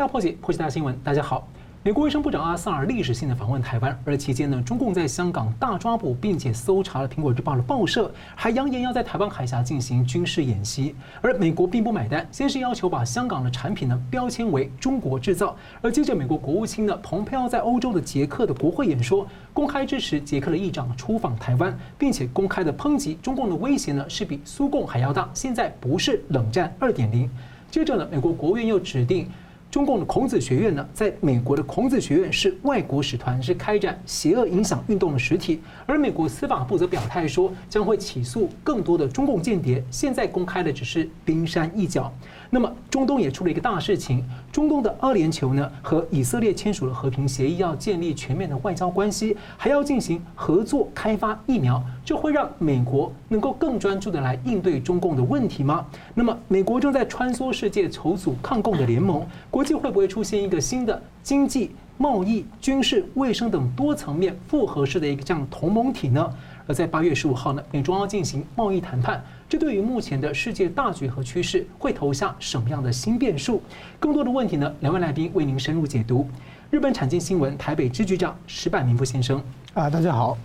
大破解，破解大新闻。大家好，美国卫生部长阿萨尔历史性的访问台湾，而期间呢，中共在香港大抓捕，并且搜查了《苹果日报》的报社，还扬言要在台湾海峡进行军事演习。而美国并不买单，先是要求把香港的产品呢标签为中国制造，而接着美国国务卿呢蓬佩奥在欧洲的捷克的国会演说，公开支持捷克的议长出访台湾，并且公开的抨击中共的威胁呢是比苏共还要大，现在不是冷战二点零。接着呢，美国国务院又指定。中共的孔子学院呢，在美国的孔子学院是外国使团，是开展邪恶影响运动的实体。而美国司法部则表态说，将会起诉更多的中共间谍。现在公开的只是冰山一角。那么，中东也出了一个大事情，中东的阿联酋呢和以色列签署了和平协议，要建立全面的外交关系，还要进行合作开发疫苗，这会让美国能够更专注的来应对中共的问题吗？那么，美国正在穿梭世界筹组抗共的联盟，国际会不会出现一个新的经济、贸易、军事、卫生等多层面复合式的一个这样同盟体呢？而在八月十五号呢，美中要进行贸易谈判。这对于目前的世界大局和趋势会投下什么样的新变数？更多的问题呢？两位来宾为您深入解读。日本产经新闻台北支局长石柏明夫先生，啊，大家好。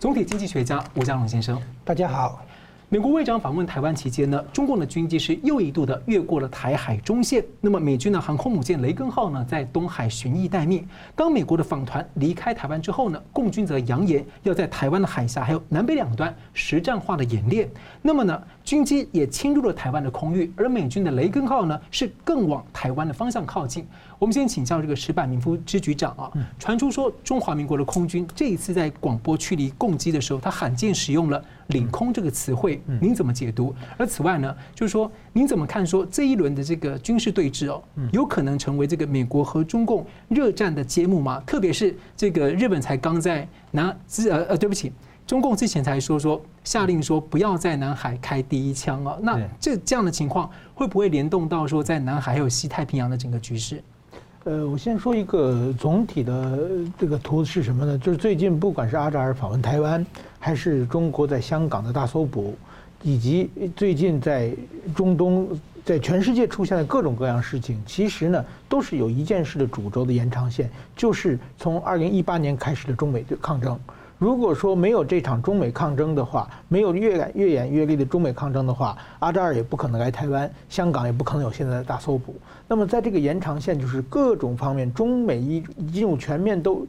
总体经济学家吴家龙先生，大家好。美国外长访问台湾期间呢，中共的军机是又一度的越过了台海中线。那么美军的航空母舰雷根号呢，在东海巡弋待命。当美国的访团离开台湾之后呢，共军则扬言要在台湾的海峡还有南北两端实战化的演练。那么呢，军机也侵入了台湾的空域，而美军的雷根号呢，是更往台湾的方向靠近。我们先请教这个石板明夫支局长啊，传出说中华民国的空军这一次在广播驱离共机的时候，他罕见使用了“领空”这个词汇，您怎么解读？而此外呢，就是说您怎么看说这一轮的这个军事对峙哦，有可能成为这个美国和中共热战的揭幕吗？特别是这个日本才刚在南之呃呃，对不起，中共之前才说说下令说不要在南海开第一枪啊，那这这样的情况会不会联动到说在南海还有西太平洋的整个局势？呃，我先说一个总体的这个图是什么呢？就是最近不管是阿扎尔访问台湾，还是中国在香港的大搜捕，以及最近在中东、在全世界出现的各种各样事情，其实呢，都是有一件事的主轴的延长线，就是从二零一八年开始的中美对抗争。如果说没有这场中美抗争的话，没有越演越演越烈的中美抗争的话，阿扎尔也不可能来台湾，香港也不可能有现在的大搜捕。那么在这个延长线，就是各种方面中美一进入全面都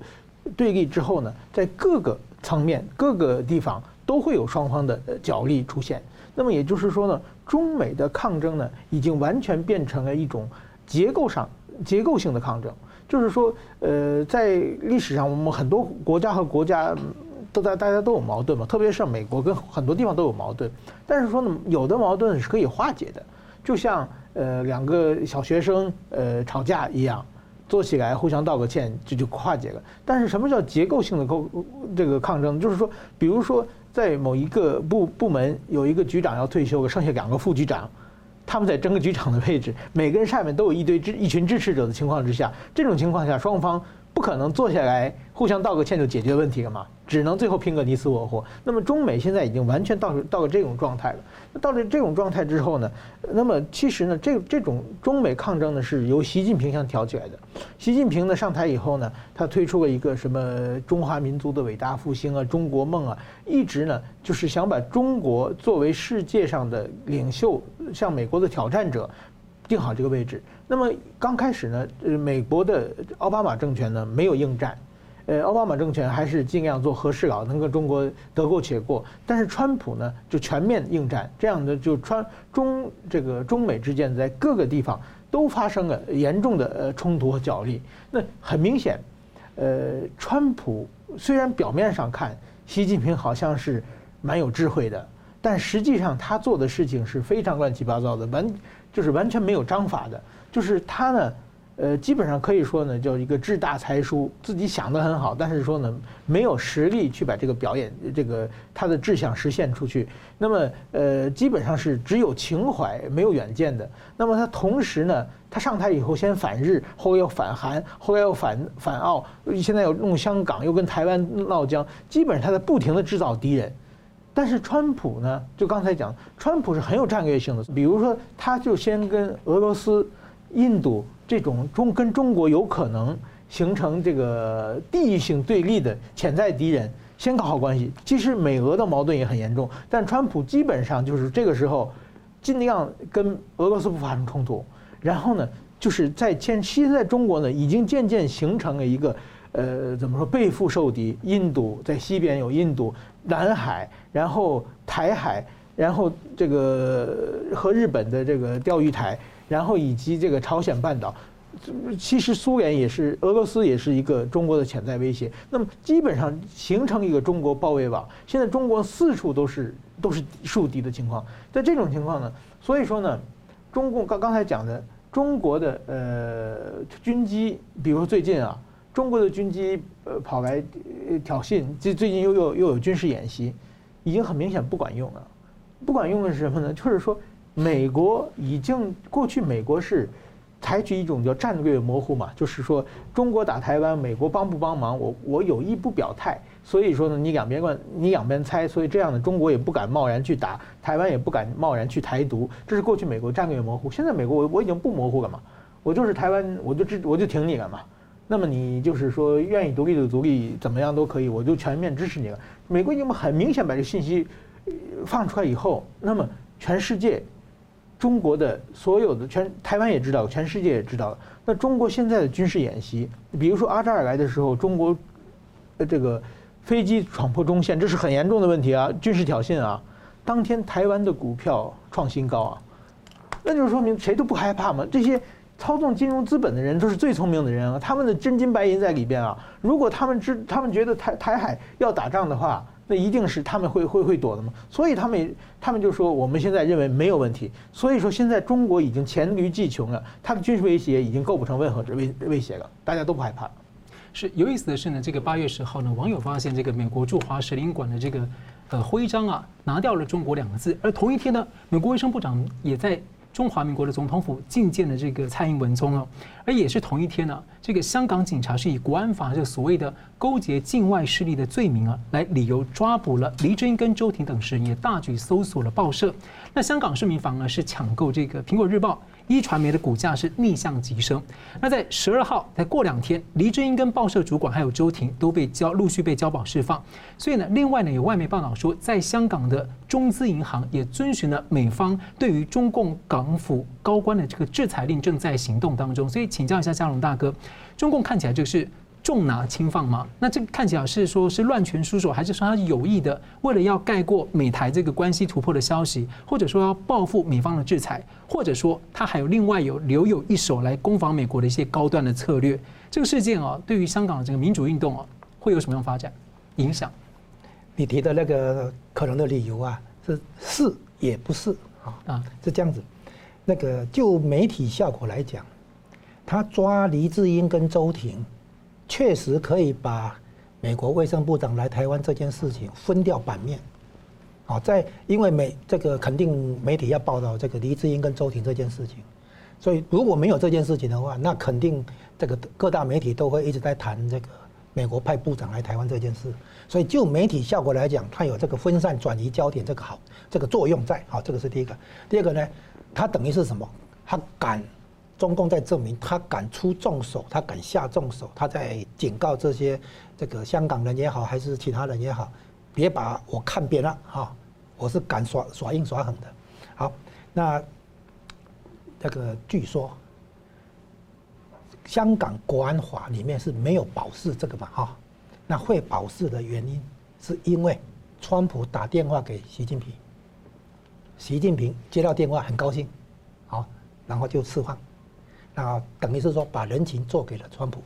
对立之后呢，在各个层面、各个地方都会有双方的角力出现。那么也就是说呢，中美的抗争呢，已经完全变成了一种结构上结构性的抗争。就是说，呃，在历史上，我们很多国家和国家都在，大家都有矛盾嘛。特别是美国跟很多地方都有矛盾，但是说呢，有的矛盾是可以化解的，就像呃两个小学生呃吵架一样，坐起来互相道个歉，这就化解了。但是什么叫结构性的构这个抗争？就是说，比如说在某一个部部门有一个局长要退休了，剩下两个副局长。他们在争个局长的位置，每个人下面都有一堆支一群支持者的情况之下，这种情况下，双方不可能坐下来互相道个歉就解决问题了嘛，只能最后拼个你死我活。那么中美现在已经完全到到了这种状态了。那到了这种状态之后呢，那么其实呢，这这种中美抗争呢是由习近平想挑起来的。习近平呢上台以后呢，他推出了一个什么中华民族的伟大复兴啊，中国梦啊，一直呢就是想把中国作为世界上的领袖，向美国的挑战者定好这个位置。那么刚开始呢，呃，美国的奥巴马政权呢没有应战，呃，奥巴马政权还是尽量做和事佬，能跟中国得过且过。但是川普呢就全面应战，这样的就川中这个中美之间在各个地方都发生了严重的呃冲突和角力。那很明显，呃，川普虽然表面上看习近平好像是蛮有智慧的，但实际上他做的事情是非常乱七八糟的，完就是完全没有章法的。就是他呢，呃，基本上可以说呢，叫一个志大才疏，自己想得很好，但是说呢，没有实力去把这个表演，这个他的志向实现出去。那么，呃，基本上是只有情怀，没有远见的。那么他同时呢，他上台以后先反日，后来又反韩，后来又反反澳，现在又弄香港，又跟台湾闹僵，基本上他在不停地制造敌人。但是川普呢，就刚才讲，川普是很有战略性的，比如说，他就先跟俄罗斯。印度这种中跟中国有可能形成这个地域性对立的潜在敌人，先搞好关系。其实美俄的矛盾也很严重，但川普基本上就是这个时候尽量跟俄罗斯不发生冲突，然后呢，就是在现现在中国呢已经渐渐形成了一个。呃，怎么说背腹受敌？印度在西边有印度、南海，然后台海，然后这个和日本的这个钓鱼台，然后以及这个朝鲜半岛。其实苏联也是，俄罗斯也是一个中国的潜在威胁。那么基本上形成一个中国包围网。现在中国四处都是都是树敌的情况。在这种情况呢，所以说呢，中共刚刚才讲的中国的呃军机，比如说最近啊。中国的军机呃跑来挑衅，最最近又又又有军事演习，已经很明显不管用了。不管用的是什么呢？就是说，美国已经过去，美国是采取一种叫战略模糊嘛，就是说中国打台湾，美国帮不帮忙，我我有意不表态。所以说呢，你两边关，你两边猜，所以这样的中国也不敢贸然去打台湾，也不敢贸然去台独。这是过去美国战略模糊。现在美国我我已经不模糊了嘛，我就是台湾，我就支我就挺你了嘛。那么你就是说愿意独立的独立，怎么样都可以，我就全面支持你了。美国已经很明显把这信息放出来以后，那么全世界，中国的所有的全台湾也知道，全世界也知道。那中国现在的军事演习，比如说阿扎尔来的时候，中国呃这个飞机闯破中线，这是很严重的问题啊，军事挑衅啊。当天台湾的股票创新高啊，那就是说明谁都不害怕嘛，这些。操纵金融资本的人都是最聪明的人啊，他们的真金白银在里边啊。如果他们知，他们觉得台台海要打仗的话，那一定是他们会会会躲的嘛。所以他们他们就说，我们现在认为没有问题。所以说现在中国已经黔驴技穷了，他的军事威胁已经构不成任何威威胁了，大家都不害怕。是有意思的是呢，这个八月十号呢，网友发现这个美国驻华使领馆的这个呃徽章啊，拿掉了“中国”两个字，而同一天呢，美国卫生部长也在。中华民国的总统府觐见了这个蔡英文总统，而也是同一天呢，这个香港警察是以国安法这个所谓的勾结境外势力的罪名啊，来理由抓捕了黎智英跟周庭等十人，也大举搜索了报社。那香港市民反而是抢购这个苹果日报。一传媒的股价是逆向急升。那在十二号，再过两天，黎智英跟报社主管还有周婷都被交陆续被交保释放。所以呢，另外呢，有外媒报道说，在香港的中资银行也遵循了美方对于中共港府高官的这个制裁令，正在行动当中。所以请教一下嘉龙大哥，中共看起来就是。重拿轻放吗？那这个看起来是说是乱拳出手，还是说他有意的为了要盖过美台这个关系突破的消息，或者说要报复美方的制裁，或者说他还有另外有留有一手来攻防美国的一些高端的策略？这个事件啊，对于香港的这个民主运动啊，会有什么样发展影响？你提的那个可能的理由啊，是是也不是啊啊，是这样子。那个就媒体效果来讲，他抓黎智英跟周庭。确实可以把美国卫生部长来台湾这件事情分掉版面，好，在因为美这个肯定媒体要报道这个黎智英跟周庭这件事情，所以如果没有这件事情的话，那肯定这个各大媒体都会一直在谈这个美国派部长来台湾这件事，所以就媒体效果来讲，它有这个分散转移焦点这个好这个作用在，好，这个是第一个。第二个呢，它等于是什么？它敢。中共在证明他敢出重手，他敢下重手，他在警告这些这个香港人也好，还是其他人也好，别把我看扁了哈，我是敢耍耍硬耍狠的。好，那这个据说香港国安法里面是没有保释这个嘛哈，那会保释的原因是因为川普打电话给习近平，习近平接到电话很高兴，好，然后就释放。那等于是说把人情做给了川普，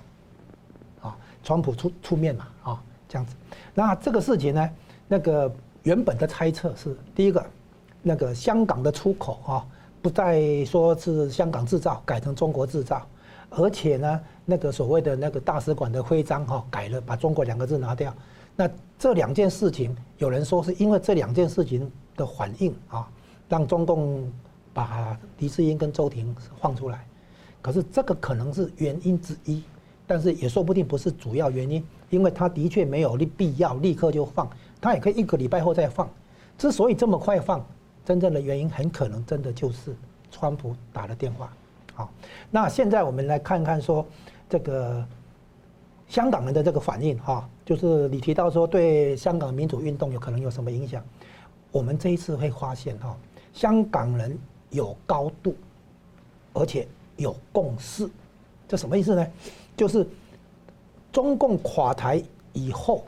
啊，川普出出面嘛，啊，这样子。那这个事情呢，那个原本的猜测是，第一个，那个香港的出口啊，不再说是香港制造，改成中国制造，而且呢，那个所谓的那个大使馆的徽章哈，改了，把中国两个字拿掉。那这两件事情，有人说是因为这两件事情的反应啊，让中共把黎智英跟周婷放出来。可是这个可能是原因之一，但是也说不定不是主要原因，因为他的确没有立必要立刻就放，他也可以一个礼拜后再放。之所以这么快放，真正的原因很可能真的就是川普打了电话，好，那现在我们来看看说这个香港人的这个反应哈，就是你提到说对香港民主运动有可能有什么影响？我们这一次会发现哈，香港人有高度，而且有共识，这什么意思呢？就是中共垮台以后，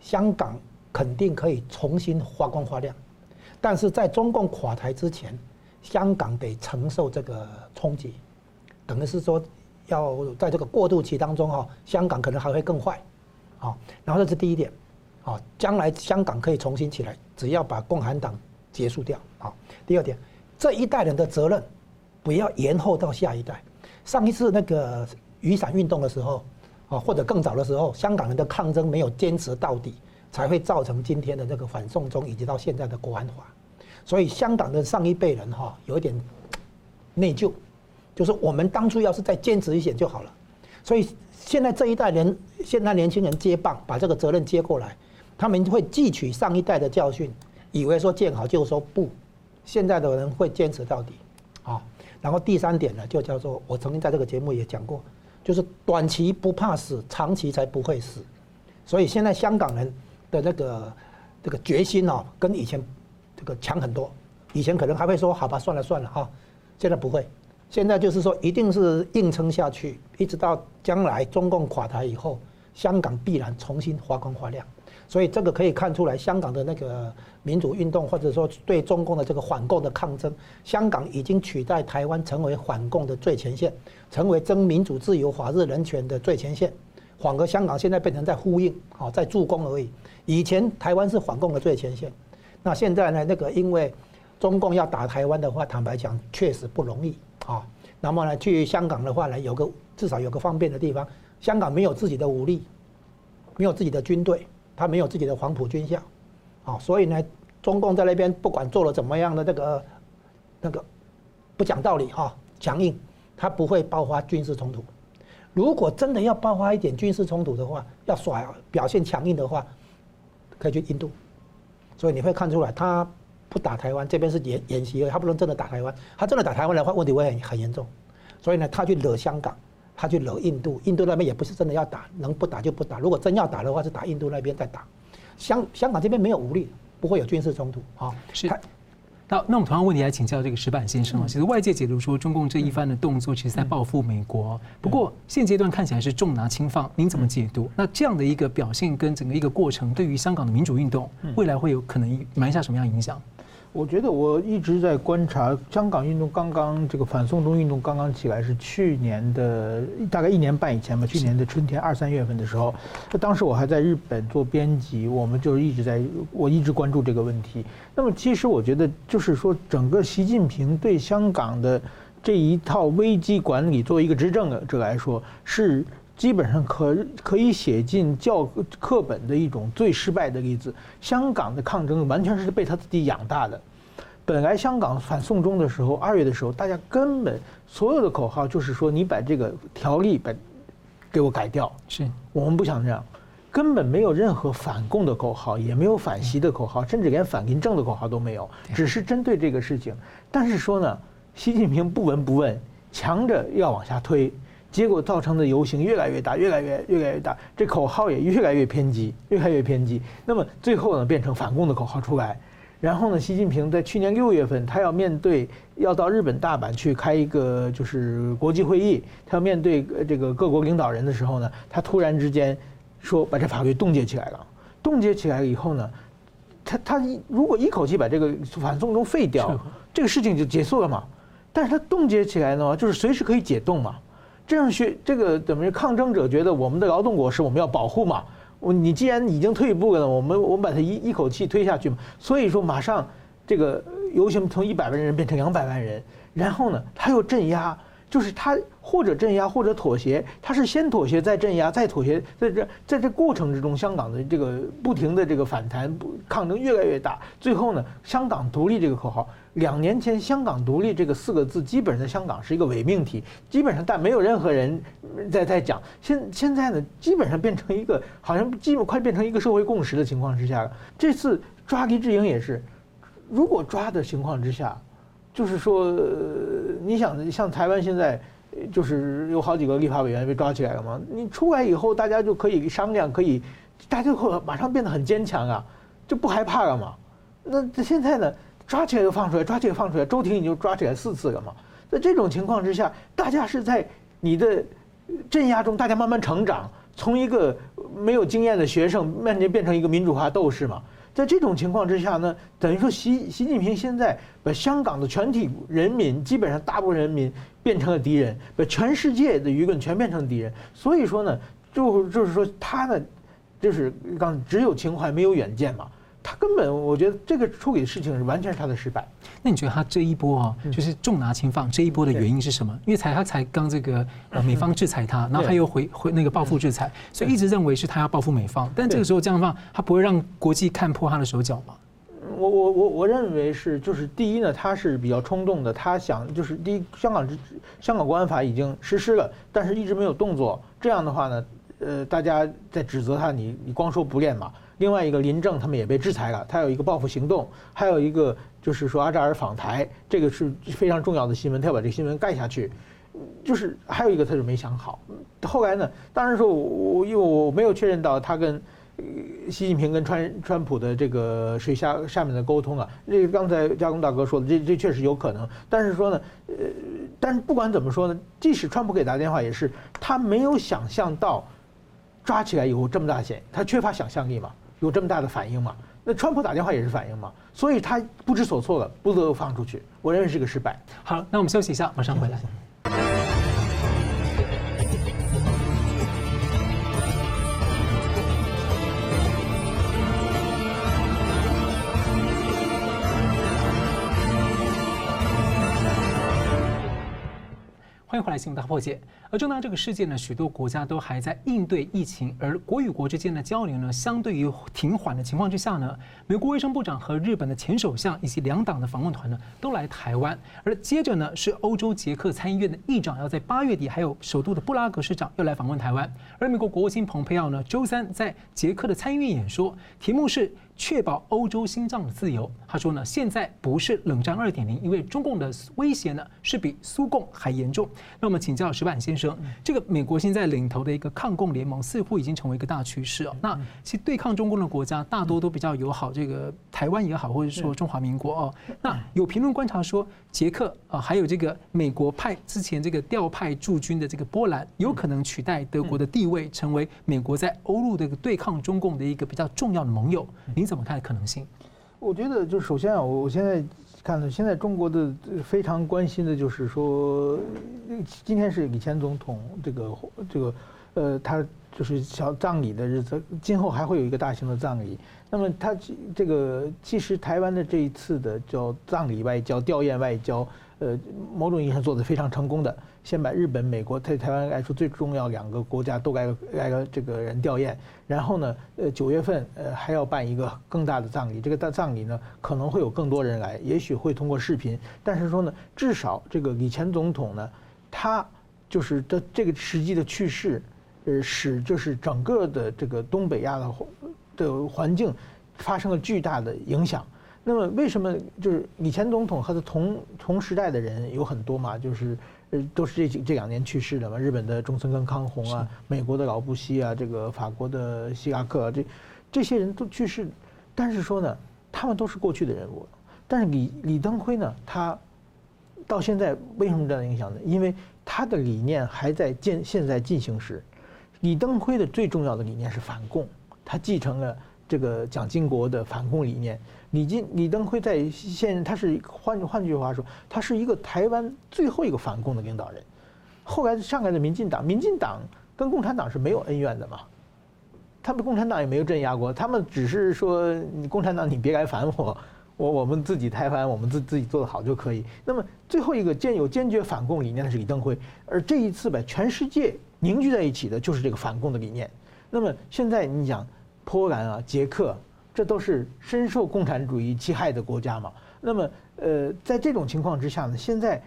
香港肯定可以重新发光发亮，但是在中共垮台之前，香港得承受这个冲击，等于是说要在这个过渡期当中哈，香港可能还会更坏，啊，然后这是第一点，啊，将来香港可以重新起来，只要把共产党结束掉，啊，第二点，这一代人的责任不要延后到下一代。上一次那个雨伞运动的时候，啊，或者更早的时候，香港人的抗争没有坚持到底，才会造成今天的这个反送中以及到现在的国安法。所以香港的上一辈人哈，有一点内疚，就是我们当初要是再坚持一些就好了。所以现在这一代人，现在年轻人接棒，把这个责任接过来，他们会汲取上一代的教训，以为说见好就收，不，现在的人会坚持到底，然后第三点呢，就叫做我曾经在这个节目也讲过，就是短期不怕死，长期才不会死。所以现在香港人的那个这个决心哦，跟以前。这个强很多，以前可能还会说好吧，算了算了哈，现在不会，现在就是说一定是硬撑下去，一直到将来中共垮台以后，香港必然重新发光发亮。所以这个可以看出来，香港的那个民主运动，或者说对中共的这个反共的抗争，香港已经取代台湾成为反共的最前线，成为争民主、自由、法治、人权的最前线。反而香港现在变成在呼应，好在助攻而已。以前台湾是反共的最前线。那现在呢？那个因为中共要打台湾的话，坦白讲确实不容易啊。那么呢，去香港的话呢，有个至少有个方便的地方，香港没有自己的武力，没有自己的军队，他没有自己的黄埔军校，啊，所以呢，中共在那边不管做了怎么样的这个那个不讲道理哈，强硬，他不会爆发军事冲突。如果真的要爆发一点军事冲突的话，要耍表现强硬的话，可以去印度。所以你会看出来，他不打台湾，这边是演演习，他不能真的打台湾。他真的打台湾的话，问题会很很严重。所以呢，他去惹香港，他去惹印度，印度那边也不是真的要打，能不打就不打。如果真要打的话，是打印度那边再打。香香港这边没有武力，不会有军事冲突啊。是。那那我们同样问题来请教这个石板先生啊，其实外界解读说中共这一番的动作，其实在报复美国。不过现阶段看起来是重拿轻放，您怎么解读？那这样的一个表现跟整个一个过程，对于香港的民主运动，未来会有可能埋下什么样影响？我觉得我一直在观察香港运动刚刚这个反送中运动刚刚起来是去年的大概一年半以前吧，去年的春天二三月份的时候，当时我还在日本做编辑，我们就一直在我一直关注这个问题。那么其实我觉得就是说，整个习近平对香港的这一套危机管理，作为一个执政者来说，是基本上可可以写进教课本的一种最失败的例子。香港的抗争完全是被他自己养大的。本来香港反送中的时候，二月的时候，大家根本所有的口号就是说，你把这个条例把给我改掉。是我们不想这样，根本没有任何反共的口号，也没有反习的口号，甚至连反林政的口号都没有，只是针对这个事情。但是说呢，习近平不闻不问，强着要往下推，结果造成的游行越来越大，越来越越来越大，这口号也越来越偏激，越来越偏激。那么最后呢，变成反共的口号出来。然后呢，习近平在去年六月份，他要面对要到日本大阪去开一个就是国际会议，他要面对这个各国领导人的时候呢，他突然之间说把这法律冻结起来了。冻结起来了以后呢，他他如果一口气把这个反送中废掉，这个事情就结束了嘛。但是他冻结起来呢，就是随时可以解冻嘛。这样学这个怎么抗争者觉得我们的劳动果实我们要保护嘛。我你既然已经退一步了，我们我们把它一一口气推下去嘛。所以说马上这个游行从一百万人变成两百万人，然后呢他又镇压，就是他或者镇压或者妥协，他是先妥协再镇压再妥协，在这在这过程之中，香港的这个不停的这个反弹不抗争越来越大，最后呢香港独立这个口号。两年前，香港独立这个四个字，基本上在香港是一个伪命题，基本上但没有任何人在在讲。现现在呢，基本上变成一个好像基本快变成一个社会共识的情况之下了。这次抓黎智英也是，如果抓的情况之下，就是说，你想像台湾现在，就是有好几个立法委员被抓起来了嘛，你出来以后，大家就可以商量，可以，大家就会马上变得很坚强啊，就不害怕了嘛。那这现在呢，抓起来就放出来，抓起来放出来，周庭你就抓起来四次了嘛。在这种情况之下，大家是在你的镇压中，大家慢慢成长，从一个没有经验的学生，慢慢变成一个民主化斗士嘛。在这种情况之下呢，等于说习习近平现在把香港的全体人民，基本上大部分人民变成了敌人，把全世界的舆论全变成敌人。所以说呢，就就是说他呢，就是刚只有情怀没有远见嘛。他根本，我觉得这个处理的事情是完全是他的失败。那你觉得他这一波啊，就是重拿轻放这一波的原因是什么？因为才他才刚这个呃美方制裁他，然后他又回回那个报复制裁，所以一直认为是他要报复美方。但这个时候这样放，他不会让国际看破他的手脚吗？我我我我认为是，就是第一呢，他是比较冲动的，他想就是第一，香港之香港国安法已经实施了，但是一直没有动作。这样的话呢，呃，大家在指责他，你你光说不练嘛。另外一个林郑他们也被制裁了，他有一个报复行动，还有一个就是说阿扎尔访台，这个是非常重要的新闻，他要把这个新闻盖下去。就是还有一个他就没想好，后来呢，当然说我因为我没有确认到他跟习近平跟川川普的这个水下下面的沟通啊，这个刚才嘉公大哥说的，这这确实有可能。但是说呢，呃，但是不管怎么说呢，即使川普给打电话，也是他没有想象到抓起来以后这么大险，他缺乏想象力嘛。有这么大的反应吗？那川普打电话也是反应吗？所以他不知所措了，不得不放出去。我认为是个失败。好，那我们休息一下，马上回来。欢迎回来，新闻大破解。而正当这个世界呢，许多国家都还在应对疫情，而国与国之间的交流呢，相对于停缓的情况之下呢，美国卫生部长和日本的前首相以及两党的访问团呢，都来台湾。而接着呢，是欧洲捷克参议院的议长要在八月底，还有首都的布拉格市长要来访问台湾。而美国国务卿蓬佩奥呢，周三在捷克的参议院演说，题目是。确保欧洲心脏的自由。他说呢，现在不是冷战二点零，因为中共的威胁呢是比苏共还严重。那我们请教石板先生，这个美国现在领头的一个抗共联盟似乎已经成为一个大趋势哦。那其实对抗中共的国家大多都比较友好，这个台湾也好，或者说中华民国哦。那有评论观察说，捷克啊，还有这个美国派之前这个调派驻军的这个波兰，有可能取代德国的地位，成为美国在欧陆这个对抗中共的一个比较重要的盟友。你怎么看可能性？我觉得，就首先啊，我我现在看到，现在中国的非常关心的就是说，今天是李前总统这个这个呃，他就是小葬礼的日子，今后还会有一个大型的葬礼。那么他这个其实台湾的这一次的叫葬礼外交、吊唁外交，呃，某种意义上做得非常成功的。先把日本、美国对台湾来说最重要两个国家都来来个这个人吊唁，然后呢，呃，九月份呃还要办一个更大的葬礼，这个大葬礼呢可能会有更多人来，也许会通过视频，但是说呢，至少这个李前总统呢，他就是这这个实际的去世，呃，使就是整个的这个东北亚的的环境发生了巨大的影响。那么为什么就是以前总统和他同同时代的人有很多嘛？就是呃。都是这几这两年去世的嘛，日本的中村根康弘啊，美国的老布希啊，这个法国的希拉克啊，这这些人都去世，但是说呢，他们都是过去的人物。但是李李登辉呢，他到现在为什么这样影响呢？因为他的理念还在进现在进行时。李登辉的最重要的理念是反共，他继承了这个蒋经国的反共理念。李金李登辉在现他是换换句话说，他是一个台湾最后一个反共的领导人。后来上来的民进党，民进党跟共产党是没有恩怨的嘛，他们共产党也没有镇压过，他们只是说共产党你别来烦我，我我们自己台湾我们自自己做得好就可以。那么最后一个坚有坚决反共理念的是李登辉，而这一次把全世界凝聚在一起的就是这个反共的理念。那么现在你讲波兰啊，捷克。这都是深受共产主义侵害的国家嘛。那么，呃，在这种情况之下呢，现在，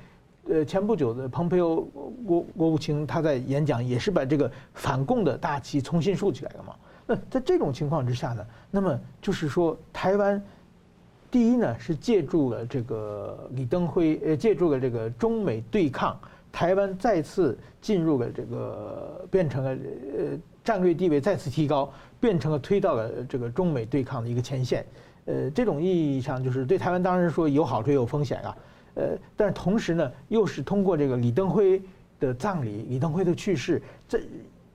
呃，前不久的蓬佩奥国国务卿他在演讲也是把这个反共的大旗重新竖起来了嘛。那在这种情况之下呢，那么就是说，台湾，第一呢是借助了这个李登辉，呃，借助了这个中美对抗，台湾再次进入了这个变成了呃战略地位再次提高，变成了推到了这个中美对抗的一个前线。呃，这种意义上就是对台湾当然说有好处也有风险啊。呃，但是同时呢，又是通过这个李登辉的葬礼，李登辉的去世，这。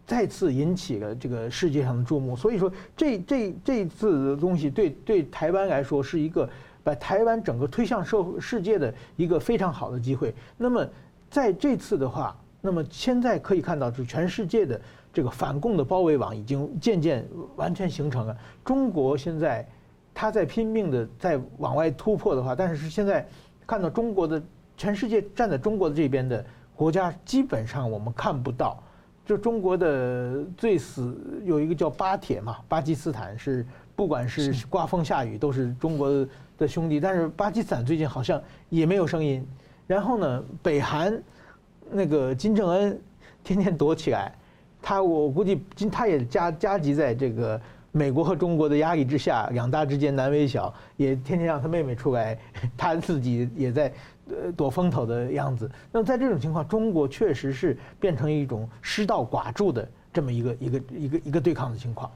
再次引起了这个世界上的注目，所以说这这这次的东西对对台湾来说是一个把台湾整个推向社会世界的一个非常好的机会。那么在这次的话，那么现在可以看到，就全世界的这个反共的包围网已经渐渐完全形成了。中国现在他在拼命的在往外突破的话，但是现在看到中国的全世界站在中国的这边的国家，基本上我们看不到。就中国的最死有一个叫巴铁嘛，巴基斯坦是不管是刮风下雨都是中国的兄弟，但是巴基斯坦最近好像也没有声音。然后呢，北韩那个金正恩天天躲起来，他我估计今他也加加急在这个美国和中国的压力之下，两大之间难为小，也天天让他妹妹出来，他自己也在。呃，躲风头的样子。那么在这种情况，中国确实是变成一种失道寡助的这么一个一个一个一个对抗的情况。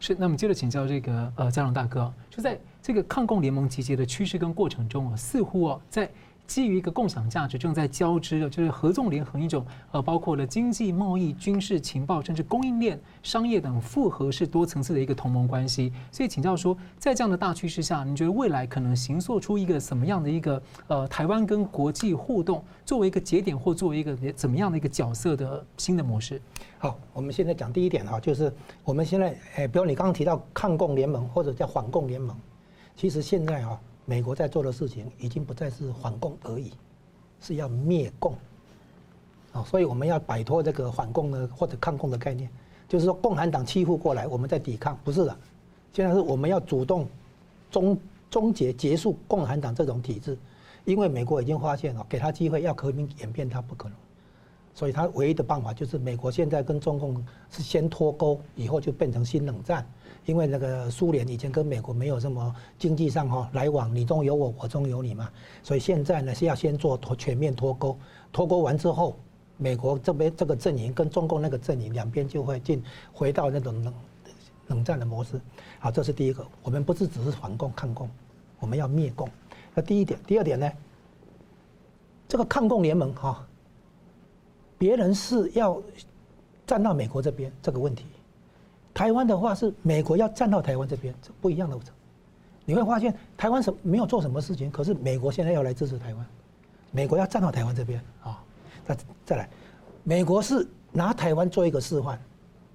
是。那么接着请教这个呃，佳龙大哥，就在这个抗共联盟集结的趋势跟过程中啊，似乎啊在。基于一个共享价值正在交织的，就是合纵连横一种，呃，包括了经济、贸易、军事、情报，甚至供应链、商业等复合式多层次的一个同盟关系。所以请教说，在这样的大趋势下，你觉得未来可能形塑出一个什么样的一个呃，台湾跟国际互动作为一个节点，或作为一个怎么样的一个角色的新的模式？好，我们现在讲第一点哈，就是我们现在，哎，比如你刚刚提到抗共联盟或者叫反共联盟，其实现在哈。美国在做的事情已经不再是反共而已，是要灭共。啊，所以我们要摆脱这个反共的或者抗共的概念，就是说共产党欺负过来，我们在抵抗，不是的。现在是我们要主动终终结结束共产党这种体制，因为美国已经发现了，给他机会要和平演变，他不可能。所以他唯一的办法就是美国现在跟中共是先脱钩，以后就变成新冷战。因为那个苏联以前跟美国没有什么经济上哈来往，你中有我，我中有你嘛，所以现在呢是要先做脱全面脱钩，脱钩完之后，美国这边这个阵营跟中共那个阵营两边就会进回到那种冷冷战的模式。好，这是第一个，我们不是只是反共抗共，我们要灭共。那第一点，第二点呢，这个抗共联盟哈，别人是要站到美国这边这个问题。台湾的话是美国要站到台湾这边，这不一样的。你会发现台湾什没有做什么事情，可是美国现在要来支持台湾，美国要站到台湾这边啊。再再来，美国是拿台湾做一个示范，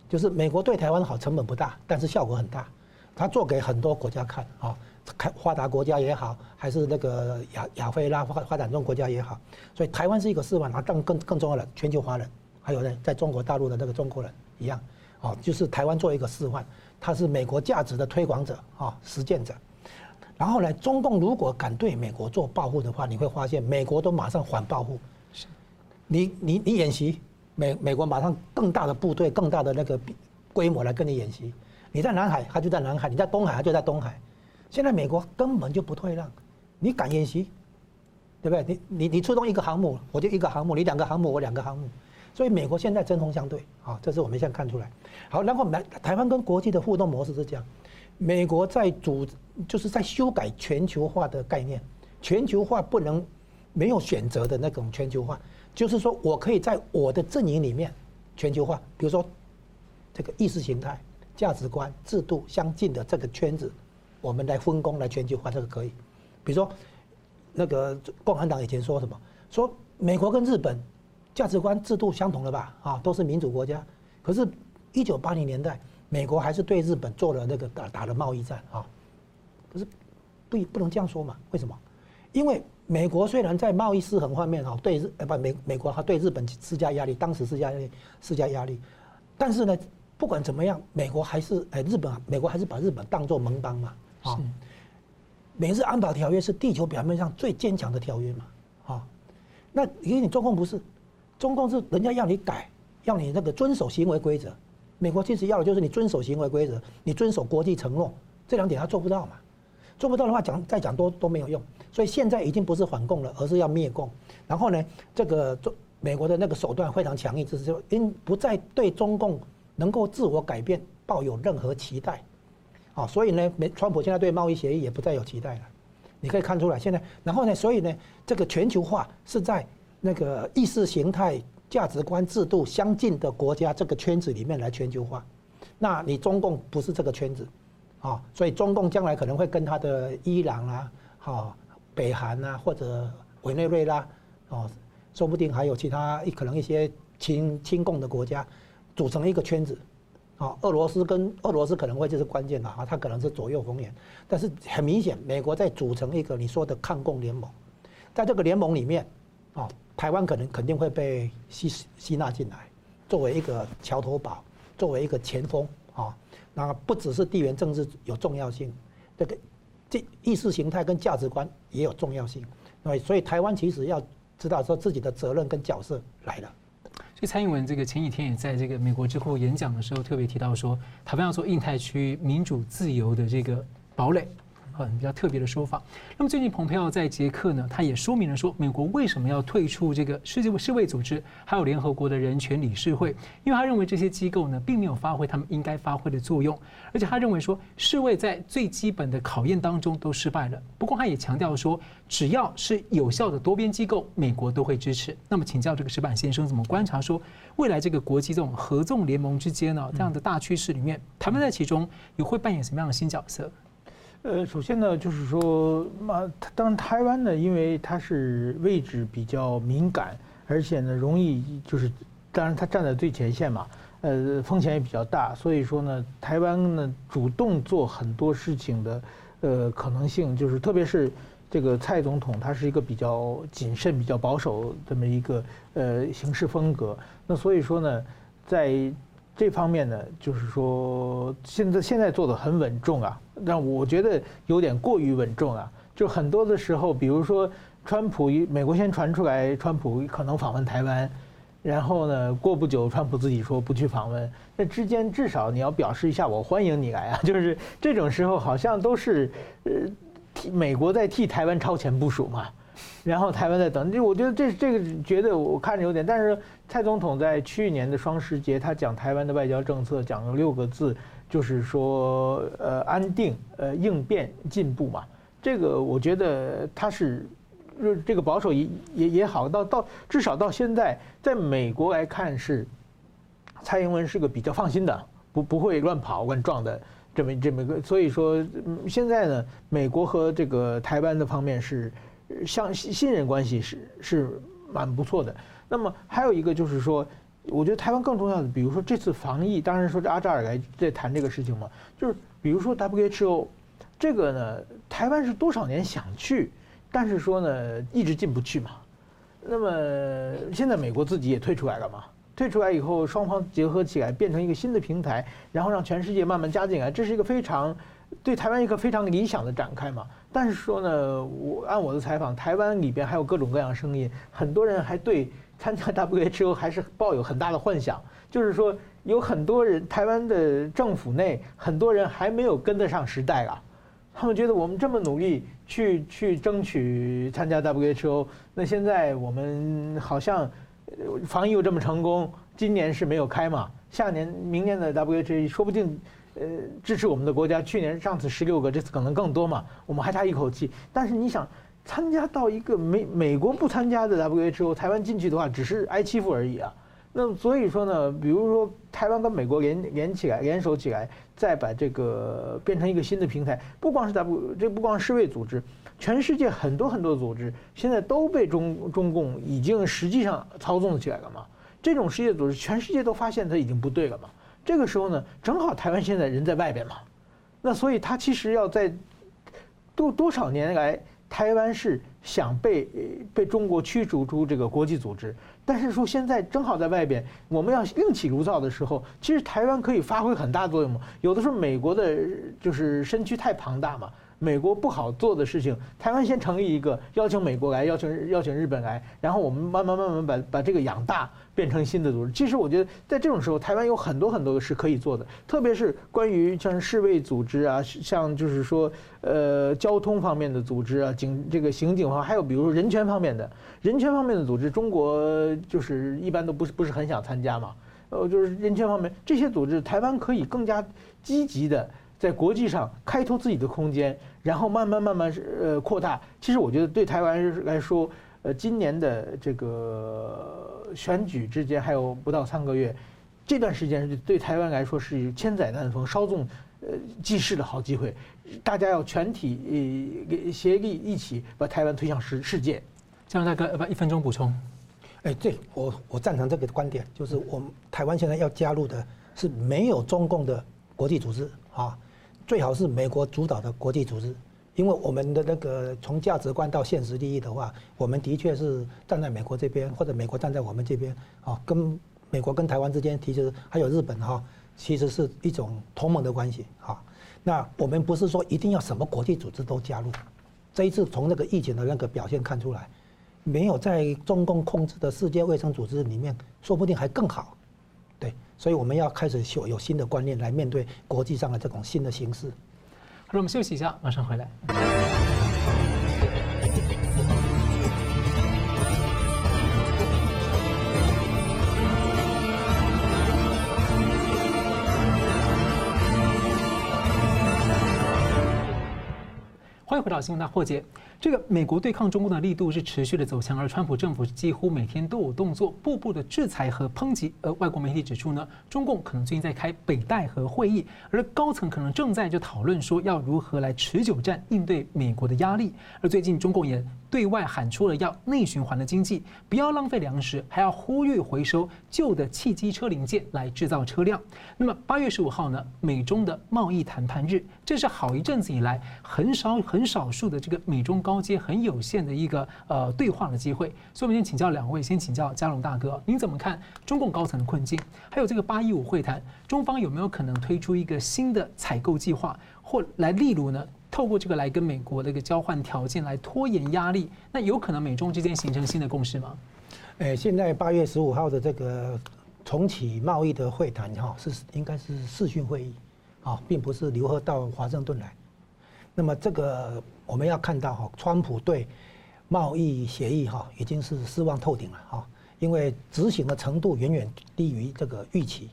就是美国对台湾好，成本不大，但是效果很大。他做给很多国家看啊，开发达国家也好，还是那个亚亚非拉发发展中国家也好，所以台湾是一个示范。啊，更更更重要的，全球华人，还有呢，在中国大陆的那个中国人一样。哦，就是台湾做一个示范，他是美国价值的推广者啊，实践者。然后呢，中共如果敢对美国做报复的话，你会发现美国都马上反报复。是，你你你演习，美美国马上更大的部队、更大的那个规模来跟你演习。你在南海，他就在南海；你在东海，他就在东海。现在美国根本就不退让，你敢演习，对不对？你你你出动一个航母，我就一个航母；你两个航母，我两个航母。所以美国现在针锋相对，啊，这是我们现在看出来。好，然后我们来台湾跟国际的互动模式是这样：美国在主，就是在修改全球化的概念。全球化不能没有选择的那种全球化，就是说我可以在我的阵营里面全球化，比如说这个意识形态、价值观、制度相近的这个圈子，我们来分工来全球化，这个可以。比如说那个共产党以前说什么？说美国跟日本。价值观制度相同了吧？啊，都是民主国家。可是，一九八零年代，美国还是对日本做了那个打打了贸易战啊。可是，不不能这样说嘛？为什么？因为美国虽然在贸易失衡方面啊，对日呃不美美国还对日本施加压力，当时施加压力施加压力。但是呢，不管怎么样，美国还是哎日本美国还是把日本当做盟邦嘛。啊，美日安保条约是地球表面上最坚强的条约嘛。啊，那因为你中共不是。中共是人家要你改，要你那个遵守行为规则。美国其实要的就是你遵守行为规则，你遵守国际承诺，这两点他做不到嘛。做不到的话，讲再讲多都没有用。所以现在已经不是反共了，而是要灭共。然后呢，这个中美国的那个手段非常强硬，就是说因不再对中共能够自我改变抱有任何期待。啊，所以呢，美川普现在对贸易协议也不再有期待了。你可以看出来，现在，然后呢，所以呢，这个全球化是在那个意识形态、价值观、制度相近的国家这个圈子里面来全球化。那你中共不是这个圈子，啊，所以中共将来可能会跟他的伊朗啊、好北韩啊或者委内瑞拉，哦，说不定还有其他可能一些亲亲共的国家组成一个圈子。啊，俄罗斯跟俄罗斯可能会就是关键的啊，它可能是左右逢源，但是很明显，美国在组成一个你说的抗共联盟，在这个联盟里面，啊，台湾可能肯定会被吸吸纳进来，作为一个桥头堡，作为一个前锋啊，那不只是地缘政治有重要性，这个这意识形态跟价值观也有重要性，对，所以台湾其实要知道说自己的责任跟角色来了。所以蔡英文这个前几天也在这个美国之后演讲的时候，特别提到说，台湾要做印太区民主自由的这个堡垒。很比较特别的说法。那么最近蓬佩奥在捷克呢，他也说明了说，美国为什么要退出这个世界世卫组织，还有联合国的人权理事会，因为他认为这些机构呢，并没有发挥他们应该发挥的作用，而且他认为说，世卫在最基本的考验当中都失败了。不过他也强调说，只要是有效的多边机构，美国都会支持。那么请教这个石板先生，怎么观察说，未来这个国际这种合纵联盟之间呢，这样的大趋势里面，台湾在其中也会扮演什么样的新角色？呃，首先呢，就是说，嘛，当然台湾呢，因为它是位置比较敏感，而且呢，容易就是，当然它站在最前线嘛，呃，风险也比较大，所以说呢，台湾呢主动做很多事情的，呃，可能性就是，特别是这个蔡总统，他是一个比较谨慎、比较保守这么一个呃行事风格，那所以说呢，在。这方面呢，就是说现在现在做的很稳重啊，让我觉得有点过于稳重啊。就很多的时候，比如说川普，美国先传出来川普可能访问台湾，然后呢，过不久川普自己说不去访问，那之间至少你要表示一下我欢迎你来啊。就是这种时候好像都是呃，替美国在替台湾超前部署嘛。然后台湾在等，就我觉得这这个觉得我看着有点，但是蔡总统在去年的双十节，他讲台湾的外交政策，讲了六个字，就是说呃安定呃应变进步嘛。这个我觉得他是，这个保守也也也好，到到至少到现在，在美国来看是，蔡英文是个比较放心的，不不会乱跑乱撞的这么这么个，所以说现在呢，美国和这个台湾的方面是。像信任关系是是蛮不错的。那么还有一个就是说，我觉得台湾更重要的，比如说这次防疫，当然说这阿扎尔来在谈这个事情嘛，就是比如说 WHO 这个呢，台湾是多少年想去，但是说呢一直进不去嘛。那么现在美国自己也退出来了嘛，退出来以后双方结合起来变成一个新的平台，然后让全世界慢慢加进来，这是一个非常对台湾一个非常理想的展开嘛。但是说呢，我按我的采访，台湾里边还有各种各样的声音，很多人还对参加 WHO 还是抱有很大的幻想，就是说有很多人，台湾的政府内很多人还没有跟得上时代啊，他们觉得我们这么努力去去争取参加 WHO，那现在我们好像防疫又这么成功，今年是没有开嘛，下年明年的 WHO 说不定。呃，支持我们的国家，去年上次十六个，这次可能更多嘛，我们还差一口气。但是你想参加到一个美美国不参加的 WHO，台湾进去的话，只是挨欺负而已啊。那所以说呢，比如说台湾跟美国联联起来，联手起来，再把这个变成一个新的平台，不光是 W，这不光是世卫组织，全世界很多很多组织现在都被中中共已经实际上操纵起来了嘛。这种世界组织，全世界都发现它已经不对了嘛。这个时候呢，正好台湾现在人在外边嘛，那所以他其实要在多多少年来，台湾是想被被中国驱逐出这个国际组织，但是说现在正好在外边，我们要另起炉灶的时候，其实台湾可以发挥很大作用嘛。有的时候美国的就是身躯太庞大嘛，美国不好做的事情，台湾先成立一个，邀请美国来，邀请邀请日本来，然后我们慢慢慢慢把把这个养大，变成新的组织。其实我觉得在这种时候，台湾有很多很多的是可以做的，特别是关于像世卫组织啊，像就是说呃交通方面的组织啊，警这个刑警方，还有比如说人权方面的，人权方面的组织，中国就是一般都不是不是很想参加嘛。呃，就是人权方面这些组织，台湾可以更加积极的。在国际上开拓自己的空间，然后慢慢慢慢呃扩大。其实我觉得对台湾来说，呃，今年的这个选举之间还有不到三个月，这段时间对台湾来说是千载难逢、稍纵呃即逝的好机会。大家要全体呃协力一起把台湾推向世世界。江大哥，要不一分钟补充？哎，对我我赞成这个观点，就是我们台湾现在要加入的是没有中共的国际组织啊。最好是美国主导的国际组织，因为我们的那个从价值观到现实利益的话，我们的确是站在美国这边，或者美国站在我们这边啊。跟美国跟台湾之间，其实还有日本哈，其实是一种同盟的关系啊。那我们不是说一定要什么国际组织都加入。这一次从那个疫情的那个表现看出来，没有在中共控制的世界卫生组织里面，说不定还更好。对所以我们要开始有有新的观念来面对国际上的这种新的形势。好了，我们休息一下，马上回来。欢迎回到新闻大破解。这个美国对抗中共的力度是持续的走强，而川普政府几乎每天都有动作，步步的制裁和抨击。而外国媒体指出呢，中共可能最近在开北戴河会议，而高层可能正在就讨论说要如何来持久战应对美国的压力。而最近中共也对外喊出了要内循环的经济，不要浪费粮食，还要呼吁回收旧的汽机车零件来制造车辆。那么八月十五号呢，美中的贸易谈判日，这是好一阵子以来很少很少数的这个美中高阶很有限的一个呃对话的机会。所以，我们先请教两位，先请教嘉龙大哥，您怎么看中共高层的困境？还有这个八一五会谈，中方有没有可能推出一个新的采购计划，或来例如呢？透过这个来跟美国的一个交换条件来拖延压力，那有可能美中之间形成新的共识吗？诶，现在八月十五号的这个重启贸易的会谈哈，是应该是视讯会议，啊，并不是刘鹤到华盛顿来。那么这个我们要看到哈，川普对贸易协议哈已经是失望透顶了哈，因为执行的程度远远低于这个预期。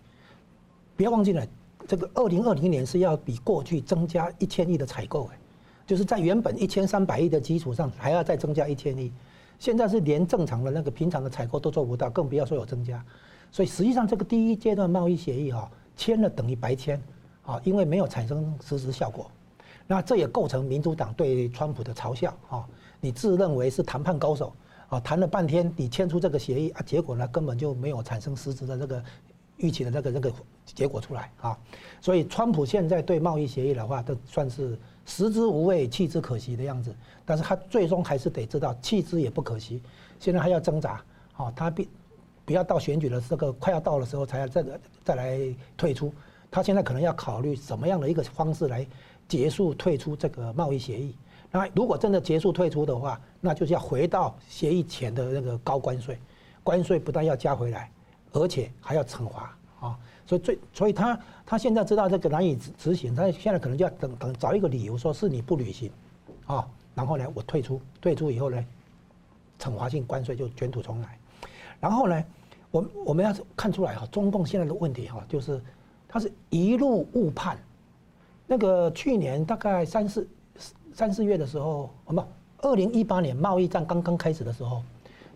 不要忘记了。这个二零二零年是要比过去增加一千亿的采购，哎，就是在原本一千三百亿的基础上还要再增加一千亿，现在是连正常的那个平常的采购都做不到，更不要说有增加。所以实际上这个第一阶段贸易协议哈签了等于白签啊，因为没有产生实质效果。那这也构成民主党对川普的嘲笑啊，你自认为是谈判高手啊，谈了半天你签出这个协议啊，结果呢根本就没有产生实质的这个。预期的这个这个结果出来啊，所以川普现在对贸易协议的话，都算是食之无味，弃之可惜的样子。但是他最终还是得知道弃之也不可惜，现在还要挣扎啊，他必不要到选举的这个快要到的时候才要再再来退出。他现在可能要考虑什么样的一个方式来结束退出这个贸易协议。那如果真的结束退出的话，那就是要回到协议前的那个高关税，关税不但要加回来。而且还要惩罚啊，所以最所以他他现在知道这个难以执执行，他现在可能就要等等找一个理由，说是你不履行，啊，然后呢我退出，退出以后呢，惩罚性关税就卷土重来，然后呢，我我们要看出来哈，中共现在的问题哈，就是他是一路误判，那个去年大概三四三四月的时候，我们二零一八年贸易战刚刚开始的时候，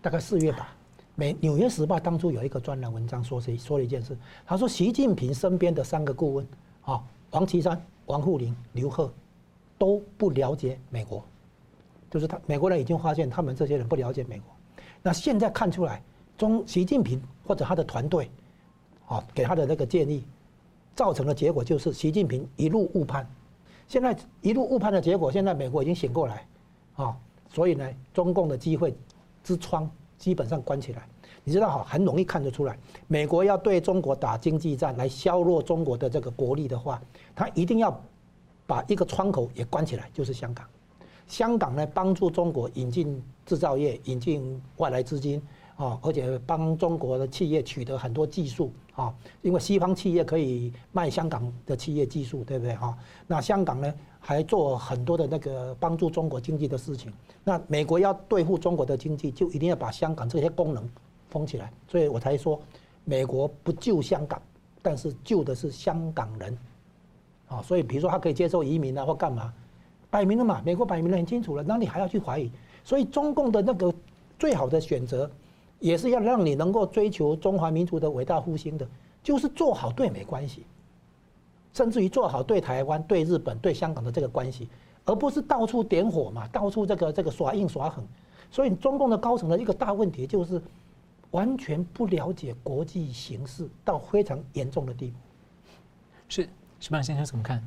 大概四月吧。美《纽约时报》当初有一个专栏文章，说谁说了一件事，他说习近平身边的三个顾问，啊，王岐山、王沪宁、刘鹤，都不了解美国，就是他美国人已经发现他们这些人不了解美国。那现在看出来，中习近平或者他的团队，啊，给他的那个建议，造成的结果就是习近平一路误判。现在一路误判的结果，现在美国已经醒过来，啊，所以呢，中共的机会之窗。基本上关起来，你知道哈，很容易看得出来，美国要对中国打经济战来削弱中国的这个国力的话，他一定要把一个窗口也关起来，就是香港。香港呢，帮助中国引进制造业，引进外来资金啊，而且帮中国的企业取得很多技术啊，因为西方企业可以卖香港的企业技术，对不对哈？那香港呢，还做很多的那个帮助中国经济的事情。那美国要对付中国的经济，就一定要把香港这些功能封起来，所以我才说，美国不救香港，但是救的是香港人啊。所以比如说他可以接受移民啊，或干嘛。摆明了嘛，美国摆明了很清楚了，那你还要去怀疑？所以中共的那个最好的选择，也是要让你能够追求中华民族的伟大复兴的，就是做好对美关系，甚至于做好对台湾、对日本、对香港的这个关系，而不是到处点火嘛，到处这个这个耍硬耍狠。所以中共的高层的一个大问题就是，完全不了解国际形势到非常严重的地步。是，矢板先生怎么看？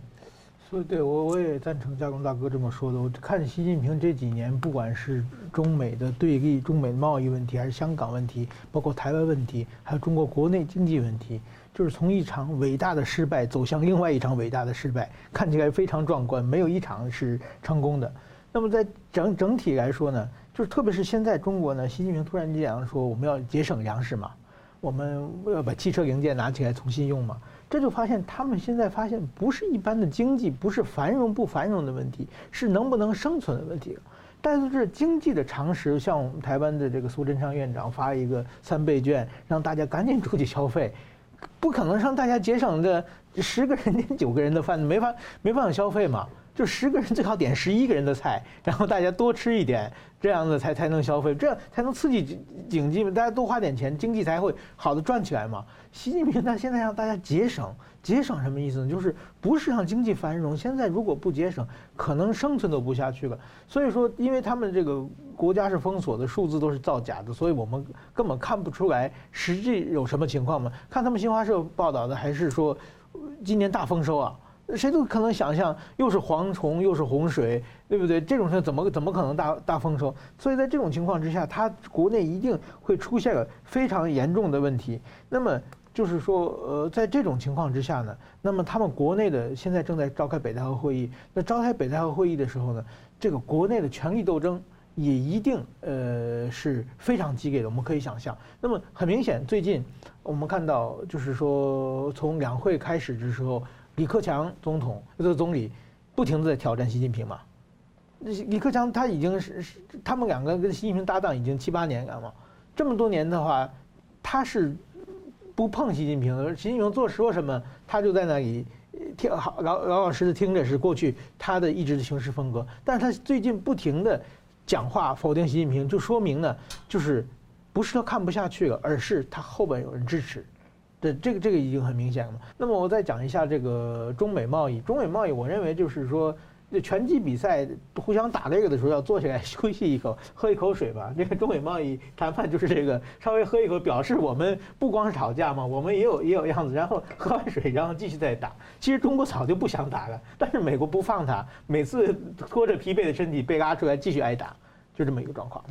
所以，对我我也赞成嘉荣大哥这么说的。我看习近平这几年，不管是中美的对立、中美贸易问题，还是香港问题，包括台湾问题，还有中国国内经济问题，就是从一场伟大的失败走向另外一场伟大的失败，看起来非常壮观，没有一场是成功的。那么在整整体来说呢，就是特别是现在中国呢，习近平突然这样说，我们要节省粮食嘛，我们要把汽车零件拿起来重新用嘛。这就发现，他们现在发现不是一般的经济，不是繁荣不繁荣的问题，是能不能生存的问题。但是这经济的常识，像我们台湾的这个苏贞昌院长发一个三倍券，让大家赶紧出去消费，不可能让大家节省这十个人连 九个人的饭，没法没办法消费嘛。就十个人最好点十一个人的菜，然后大家多吃一点，这样子才才能消费，这样才能刺激经济嘛，大家多花点钱，经济才会好的转起来嘛。习近平他现在让大家节省，节省什么意思呢？就是不是让经济繁荣，现在如果不节省，可能生存都不下去了。所以说，因为他们这个国家是封锁的，数字都是造假的，所以我们根本看不出来实际有什么情况嘛。看他们新华社报道的，还是说今年大丰收啊？谁都可能想象，又是蝗虫又是洪水，对不对？这种事怎么怎么可能大大丰收？所以在这种情况之下，它国内一定会出现个非常严重的问题。那么就是说，呃，在这种情况之下呢，那么他们国内的现在正在召开北戴河会议。那召开北戴河会议的时候呢，这个国内的权力斗争也一定呃是非常激烈的。我们可以想象。那么很明显，最近我们看到，就是说从两会开始的时候。李克强总统这个总理，不停的在挑战习近平嘛。李克强他已经是是他们两个跟习近平搭档已经七八年了嘛。这么多年的话，他是不碰习近平。习近平做说什么，他就在那里听好老老老实实听着，是过去他的一直的行事风格。但是他最近不停的讲话否定习近平，就说明呢，就是不是他看不下去了，而是他后边有人支持。对这个这个已经很明显了。那么我再讲一下这个中美贸易。中美贸易，我认为就是说，拳击比赛互相打这个的时候，要坐下来 休息一口，喝一口水吧。这个中美贸易谈判就是这个，稍微喝一口，表示我们不光是吵架嘛，我们也有也有样子。然后喝完水，然后继续再打。其实中国早就不想打了，但是美国不放他，每次拖着疲惫的身体被拉出来继续挨打，就这么一个状况。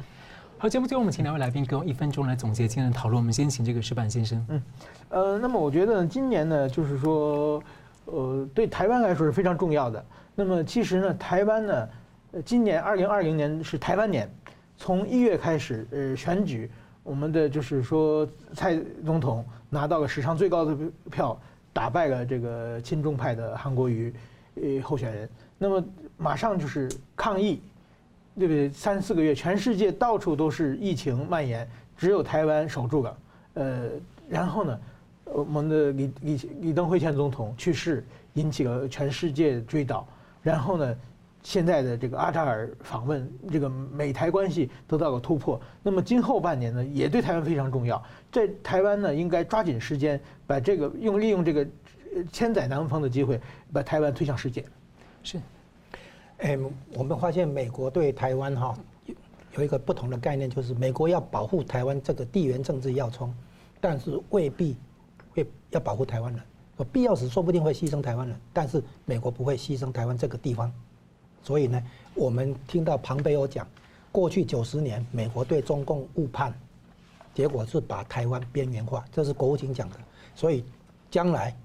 好，节目最后我们请两位来宾给我一分钟来总结今天的讨论。我们先请这个石板先生。嗯，呃，那么我觉得今年呢，就是说，呃，对台湾来说是非常重要的。那么其实呢，台湾呢，呃今年二零二零年是台湾年，从一月开始，呃，选举，我们的就是说蔡总统拿到了史上最高的票，打败了这个亲中派的韩国瑜，呃，候选人。那么马上就是抗议。对不对？三四个月，全世界到处都是疫情蔓延，只有台湾守住了。呃，然后呢，我们的李李李登辉前总统去世，引起了全世界追悼。然后呢，现在的这个阿扎尔访问，这个美台关系得到了突破。那么今后半年呢，也对台湾非常重要。在台湾呢，应该抓紧时间，把这个用利用这个千载难逢的机会，把台湾推向世界。是。哎，我们发现美国对台湾哈有一个不同的概念，就是美国要保护台湾这个地缘政治要冲，但是未必会要保护台湾人。有必要时说不定会牺牲台湾人，但是美国不会牺牲台湾这个地方。所以呢，我们听到庞贝欧讲，过去九十年美国对中共误判，结果是把台湾边缘化，这是国务卿讲的。所以将来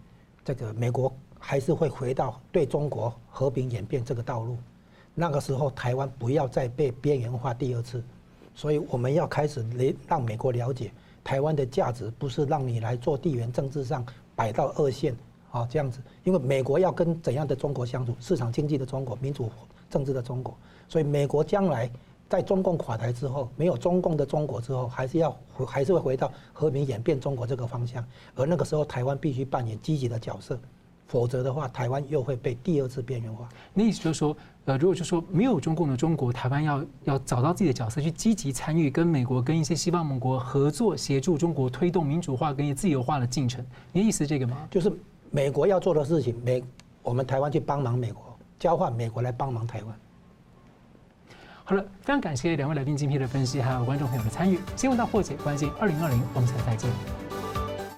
这个美国还是会回到对中国和平演变这个道路。那个时候，台湾不要再被边缘化第二次。所以我们要开始让美国了解，台湾的价值不是让你来做地缘政治上摆到二线啊这样子。因为美国要跟怎样的中国相处？市场经济的中国，民主政治的中国。所以美国将来在中共垮台之后，没有中共的中国之后，还是要还是会回到和平演变中国这个方向。而那个时候，台湾必须扮演积极的角色。否则的话，台湾又会被第二次边缘化。你意思就是说，呃，如果就说没有中共的中国，台湾要要找到自己的角色，去积极参与跟美国、跟一些西方盟国合作，协助中国推动民主化跟自由化的进程。你的意思这个吗？就是美国要做的事情，美我们台湾去帮忙美国，交换美国来帮忙台湾。好了，非常感谢两位来宾精辟的分析，还有观众朋友的参与。新闻大破解，关心二零二零，我们下次再见。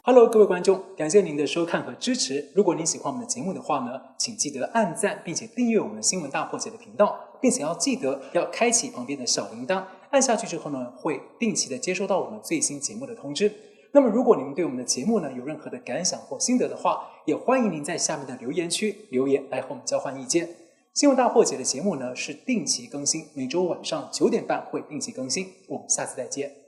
Hello，各位观众，感谢您的收看和支持。如果您喜欢我们的节目的话呢，请记得按赞，并且订阅我们新闻大破解的频道，并且要记得要开启旁边的小铃铛，按下去之后呢，会定期的接收到我们最新节目的通知。那么，如果您对我们的节目呢有任何的感想或心得的话，也欢迎您在下面的留言区留言来和我们交换意见。新闻大破解的节目呢是定期更新，每周晚上九点半会定期更新。我们下次再见。